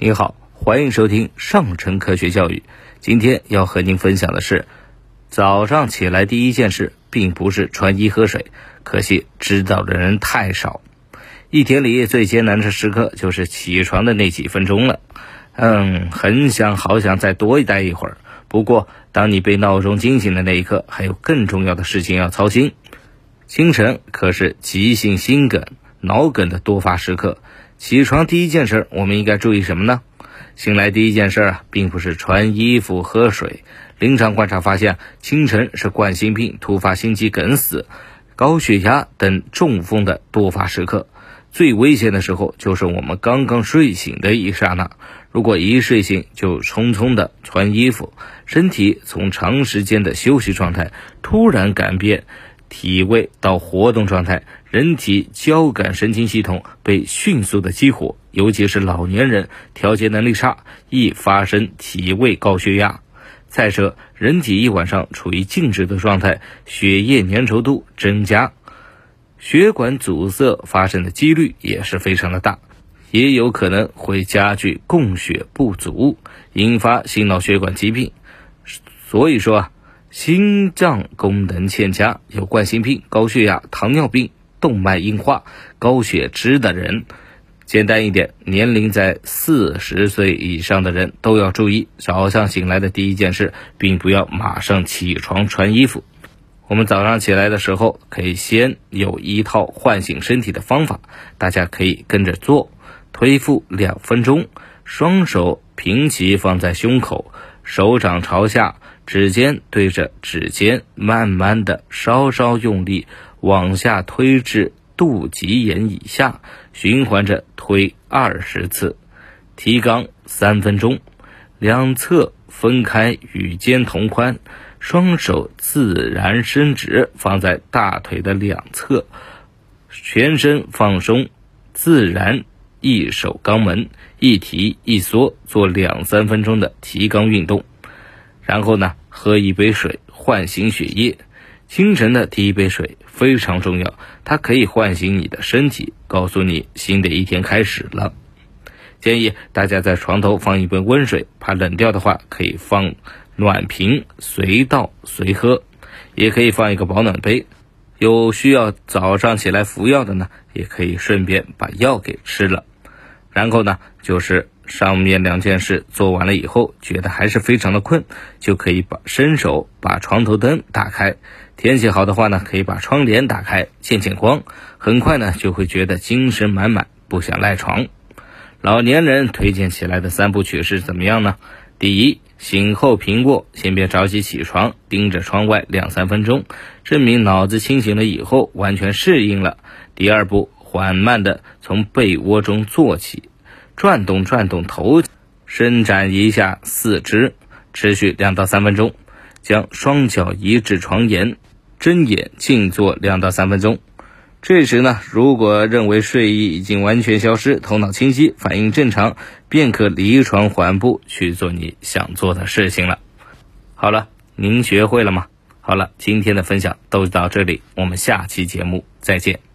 您好，欢迎收听上乘科学教育。今天要和您分享的是，早上起来第一件事并不是穿衣喝水，可惜知道的人太少。一天里最艰难的时刻就是起床的那几分钟了。嗯，很想好想再多待一会儿。不过，当你被闹钟惊醒的那一刻，还有更重要的事情要操心。清晨可是急性心梗、脑梗的多发时刻。起床第一件事，我们应该注意什么呢？醒来第一件事啊，并不是穿衣服、喝水。临床观察发现，清晨是冠心病、突发心肌梗死、高血压等中风的多发时刻。最危险的时候，就是我们刚刚睡醒的一刹那。如果一睡醒就匆匆的穿衣服，身体从长时间的休息状态突然改变。体位到活动状态，人体交感神经系统被迅速的激活，尤其是老年人调节能力差，易发生体位高血压。再者，人体一晚上处于静止的状态，血液粘稠度增加，血管阻塞发生的几率也是非常的大，也有可能会加剧供血不足，引发心脑血管疾病。所以说啊。心脏功能欠佳、有冠心病、高血压、糖尿病、动脉硬化、高血脂的人，简单一点，年龄在四十岁以上的人都要注意，早上醒来的第一件事，并不要马上起床穿衣服。我们早上起来的时候，可以先有一套唤醒身体的方法，大家可以跟着做：推腹两分钟，双手平齐放在胸口，手掌朝下。指尖对着指尖，慢慢的、稍稍用力往下推至肚脐眼以下，循环着推二十次，提肛三分钟，两侧分开与肩同宽，双手自然伸直放在大腿的两侧，全身放松，自然一手肛门，一提一缩，做两三分钟的提肛运动。然后呢，喝一杯水唤醒血液。清晨的第一杯水非常重要，它可以唤醒你的身体，告诉你新的一天开始了。建议大家在床头放一杯温水，怕冷掉的话，可以放暖瓶，随倒随喝。也可以放一个保暖杯。有需要早上起来服药的呢，也可以顺便把药给吃了。然后呢，就是。上面两件事做完了以后，觉得还是非常的困，就可以把伸手把床头灯打开。天气好的话呢，可以把窗帘打开，见见光。很快呢，就会觉得精神满满，不想赖床。老年人推荐起来的三部曲是怎么样呢？第一，醒后平卧，先别着急起床，盯着窗外两三分钟，证明脑子清醒了以后完全适应了。第二步，缓慢的从被窝中坐起。转动转动头，伸展一下四肢，持续两到三分钟。将双脚移至床沿，睁眼静坐两到三分钟。这时呢，如果认为睡意已经完全消失，头脑清晰，反应正常，便可离床缓步去做你想做的事情了。好了，您学会了吗？好了，今天的分享都到这里，我们下期节目再见。